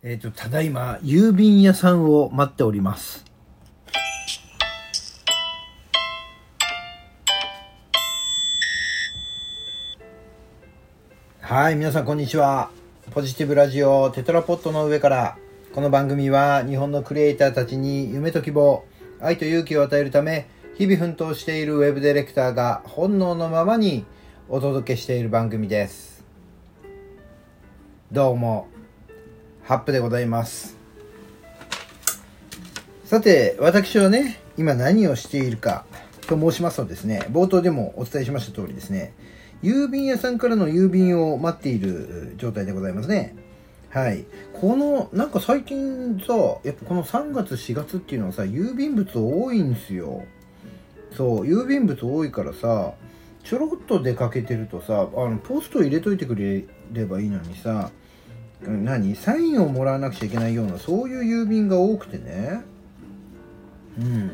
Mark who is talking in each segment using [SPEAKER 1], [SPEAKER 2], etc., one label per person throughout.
[SPEAKER 1] えっ、と、ただいま、郵便屋さんを待っております。はい、皆さんこんにちは。ポジティブラジオテトラポットの上から、この番組は日本のクリエイターたちに夢と希望、愛と勇気を与えるため、日々奮闘しているウェブディレクターが本能のままにお届けしている番組です。どうも、ハップでございます。さて、私はね、今何をしているかと申しますとですね、冒頭でもお伝えしました通りですね、郵便屋さんからの郵便を待っている状態でございますね。はい。この、なんか最近さ、やっぱこの3月4月っていうのはさ、郵便物多いんですよ。そう、郵便物多いからさ、ちょろっと出かけてるとさ、あの、ポスト入れといてくれればいいのにさ、何？サインをもらわなくちゃいけないような、そういう郵便が多くてね。うん。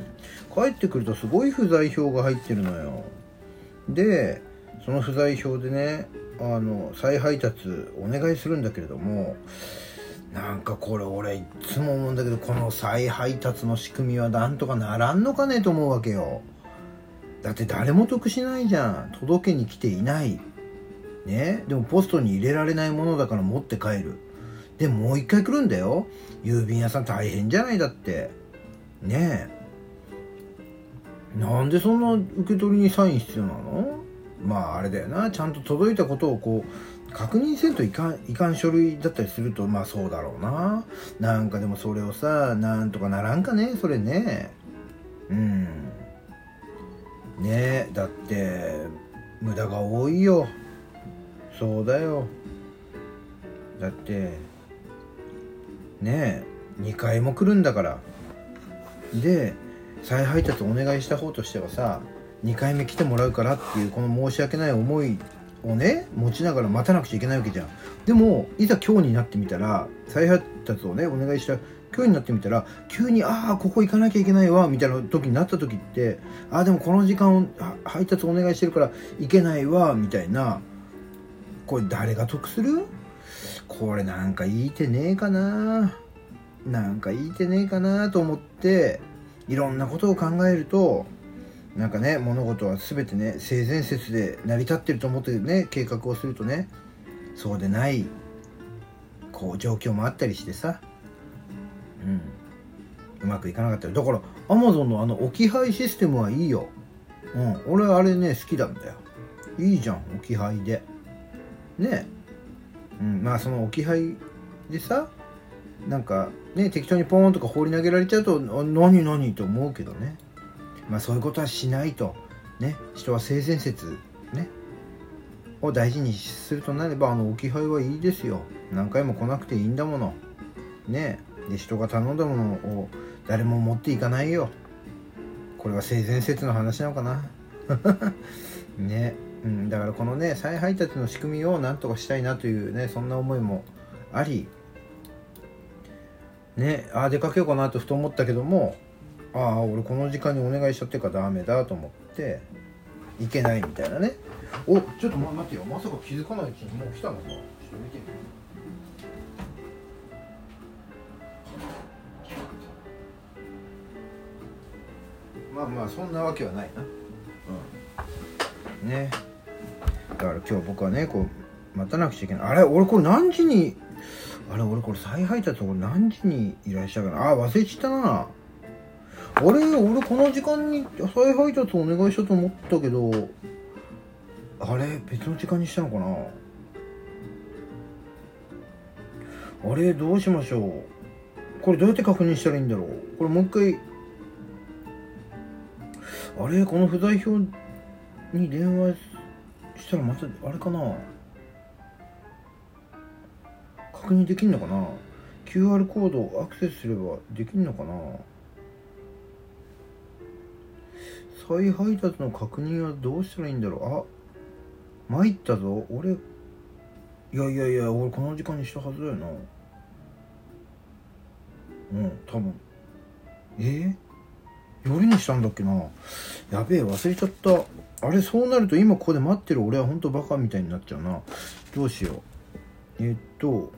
[SPEAKER 1] 帰ってくるとすごい不在票が入ってるのよ。で、その不在票でね、あの、再配達お願いするんだけれども、なんかこれ俺いつも思うんだけど、この再配達の仕組みはなんとかならんのかねと思うわけよ。だって誰も得しないじゃん。届けに来ていない。ね。でもポストに入れられないものだから持って帰る。でもう一回来るんだよ。郵便屋さん大変じゃないだって。ねえ。なんでそんな受け取りにサイン必要なの？まああれだよな。ちゃんと届いたことをこう、確認せんといかん、いかん書類だったりすると、まあそうだろうな。なんかでもそれをさ、なんとかならんかね、それね。うん。ねえ、だって、無駄が多いよ。そうだよ。だって、ねえ、2回も来るんだから。で、再配達お願いした方としてはさ、2回目来てもらうからっていうこの申し訳ない思いをね、持ちながら待たなくちゃいけないわけじゃん。でも、いざ今日になってみたら、再配達をね、お願いした今日になってみたら、急に、ああ、ここ行かなきゃいけないわ、みたいな時になった時って、ああ、でもこの時間を配達お願いしてるから行けないわ、みたいな、これ誰が得する？これなんか言いてねえかな。なんか言いてねえかなと思っていろんなことを考えるとなんかね物事は全てね性善説で成り立ってると思ってね計画をするとねそうでないこう状況もあったりしてさうんうまくいかなかったり。だからアマゾンのあの置き配システムはいいよ。うん俺あれね好きなんだよ。いいじゃん置き配で。ね。うん、まあその置き配でさなんかね適当にポーンとか放り投げられちゃうと何何と思うけどね。まあそういうことはしないと。ね人は性善説ね。を大事にするとなればあの置き配はいいですよ。何回も来なくていいんだもの。ね。で人が頼んだものを誰も持っていかないよ。これは性善説の話なのかな。ね。うん、だからこのね再配達の仕組みをなんとかしたいなというねそんな思いもありねああ出かけようかなとふと思ったけどもああ俺この時間にお願いしちゃってからダメだと思って行けないみたいなね。おちょっと、ま、待ってよ。まさか気づかないうちにもう来たのか。ちょっと見てみるまあまあそんなわけはないな。うん。ね。だから今日僕はねこう待たなくちゃいけない。あれ俺これ何時にあれ俺これ再配達俺何時にいらっしゃるかな。あ忘れちったな。あれ俺この時間に再配達お願いしようと思ったけどあれ別の時間にしたのかな。あれどうしましょう。これどうやって確認したらいいんだろう。これもう一回あれこの不在票に電話したらまたあれかな。確認できんのかな。QR コードをアクセスすればできんのかな。再配達の確認はどうしたらいいんだろう。あ参ったぞ。俺いやいやいや俺この時間にしたはずだよな。うん多分。え？ー、夜にしたんだっけな。やべえ忘れちゃった。あれそうなると今ここで待ってる俺は本当バカみたいになっちゃうな。どうしよう。えっと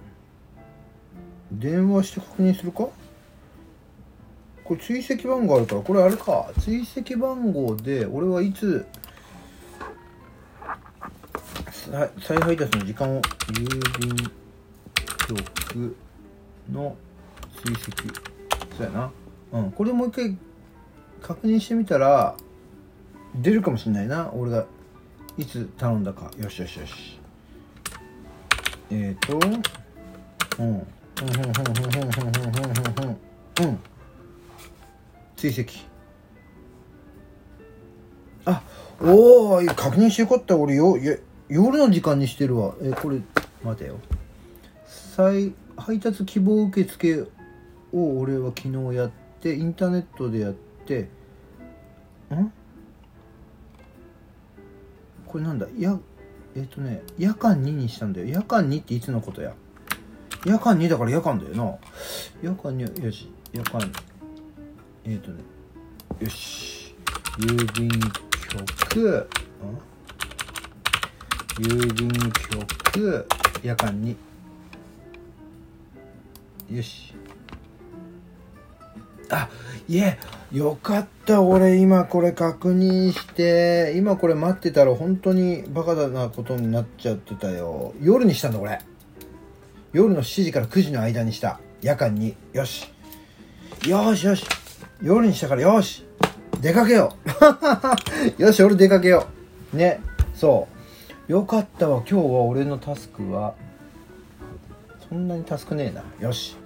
[SPEAKER 1] 電話して確認するか？これ追跡番号あるから。これあれか。追跡番号で俺はいつ再再配達の時間を郵便局の追跡。そうやな。うん。これもう一回確認してみたら出るかもしれないな。俺がいつ頼んだか。よしよしよし。えっ、ー、とうん。うんうんうんうんうんうんうんうん追跡。あおお確認してよかった俺。よ夜の時間にしてるわ。えこれ待てよ。再配達希望受付を俺は昨日やってインターネットでやってん？これなんだ？やえっ、ー、とね夜間2にしたんだよ。夜間2っていつのことや？夜間2だから夜間だよな。夜間2よし。夜間えっ、ー、とねよし。郵便局。郵便局。夜間に。よし。あいえよかった。俺今これ確認して。今これ待ってたら本当にバカだなことになっちゃってたよ。夜にしたんだこれ。夜の7時から9時の間にした。夜間に。よし。よしよし。夜にしたからよし。出かけよう。よし俺出かけよう。ねそう。よかったわ。今日は俺のタスクはそんなにタスクねえな。よし。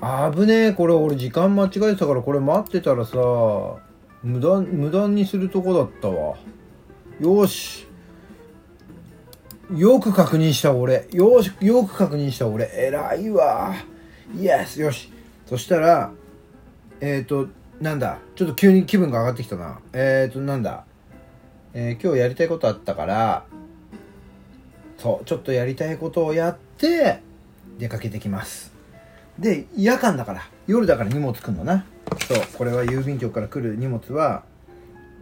[SPEAKER 1] 危ねえこれ俺時間間違えてたからこれ待ってたらさ無駄無駄にするとこだったわ。よし。よく確認した俺。よしよく確認した俺。偉いわ。イエスよし。そしたらえっ、ー、となんだ？ちょっと急に気分が上がってきたな。えっ、ー、となんだ？えー、今日やりたいことあったからそうちょっとやりたいことをやって出かけてきます。で夜間だから。夜だから荷物来んのな。そう。これは郵便局から来る荷物は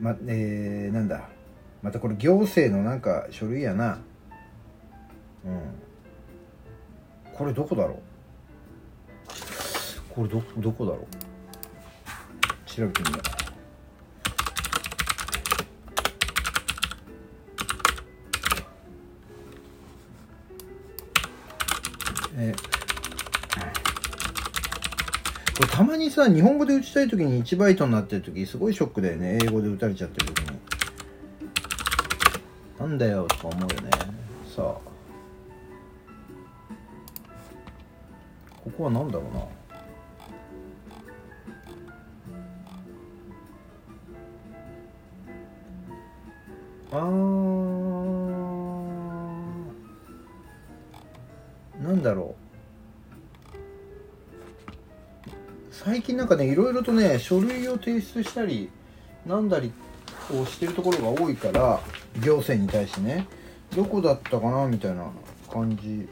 [SPEAKER 1] まえー、なんだ。またこれ行政のなんか書類やな。うん。これどこだろう？これどどこだろう？調べてみよう。えーたまにさ日本語で打ちたい時に1バイトになってる時すごいショックだよね。英語で打たれちゃってる時に。なんだよとか思うよね。さあ。ここは何だろうな。あー。なんだろう。最近なんかねいろいろとね書類を提出したりなんだりをしてるところが多いから行政に対してねどこだったかなみたいな感じ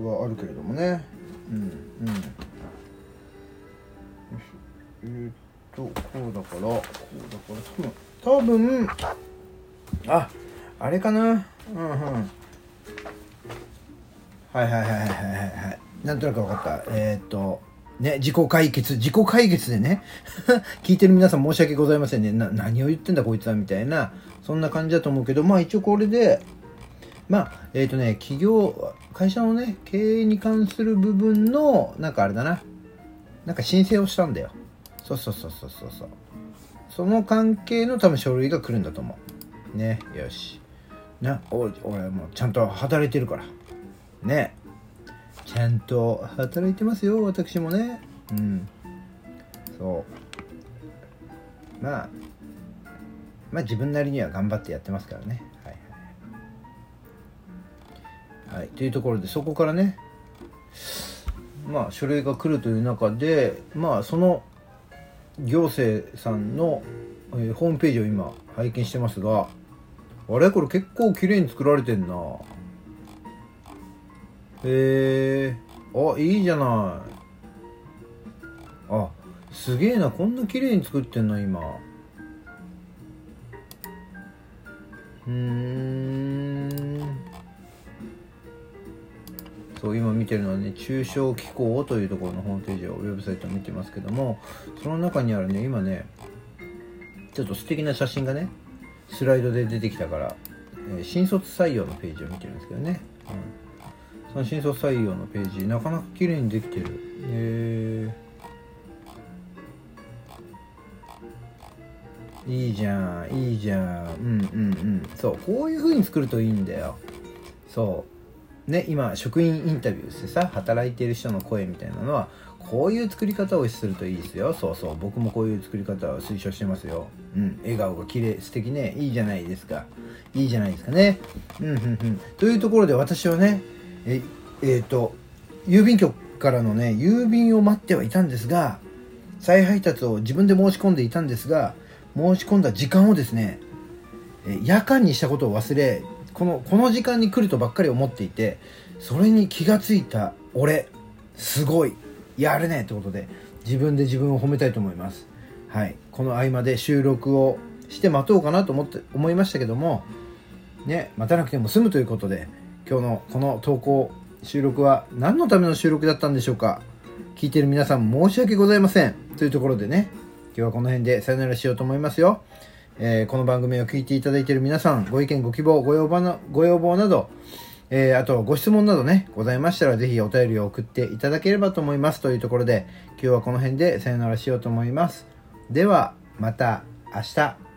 [SPEAKER 1] はあるけれどもね。うんうん。えー、っとこうだからこうだから多分多分ああれかな。うんうん。はいはいはいはいはいはいなんとなく分かった。えー、っとね、自己解決、自己解決でね、聞いてる皆さん申し訳ございませんね。な、何を言ってんだこいつはみたいな、そんな感じだと思うけど、まあ一応これで、まあ、えっ、ー、とね、企業、会社のね、経営に関する部分の、なんかあれだな、なんか申請をしたんだよ。そうそうそうそうそうそう。その関係の多分書類が来るんだと思う。ね、よし。な、お俺もうちゃんと働いてるから。ね。ちゃんと働いてますよ私もね。うん。そう。まあまあ自分なりには頑張ってやってますからね。はいはい、はい、というところでそこからねまあ書類が来るという中でまあその行政さんの、えー、ホームページを今拝見してますがあれ？これ結構綺麗に作られてんな。へえあいいじゃない。あすげえな。こんな綺麗に作ってんの今。うん。そう今見てるのはね中小機構というところのホームページをウェブサイトを見てますけどもその中にあるね今ねちょっと素敵な写真がねスライドで出てきたから、えー新卒採用のページを見てるんですけどね、うん、その新卒採用のページなかなか綺麗にできてる。へえいいじゃんいいじゃん。うんうんうん。そうこういう風に作るといいんだよ。そう。ね今職員インタビューしてさ働いてる人の声みたいなのはこういう作り方をするといいですよ。そうそう僕もこういう作り方を推奨してますよ。うん笑顔が綺麗素敵ね。いいじゃないですか。いいじゃないですかね。うんうんうん。というところで私はねええーと郵便局からのね郵便を待ってはいたんですが再配達を自分で申し込んでいたんですが申し込んだ時間をですね夜間にしたことを忘れこのこの時間に来るとばっかり思っていてそれに気がついた俺すごいやるねってことで自分で自分を褒めたいと思います。はい。この合間で収録をして待とうかなと思って思いましたけどもね待たなくても済むということで今日のこの投稿収録は何のための収録だったんでしょうか？聞いてる皆さん申し訳ございませんというところでね今日はこの辺でさよならしようと思いますよえーこの番組を聞いていただいている皆さん、ご意見、ご希望、ご要望なご要望など、えーあとご質問などね、ございましたら、ぜひお便りを送っていただければと思います。というところで、今日はこの辺でさよならしようと思います。では、また明日。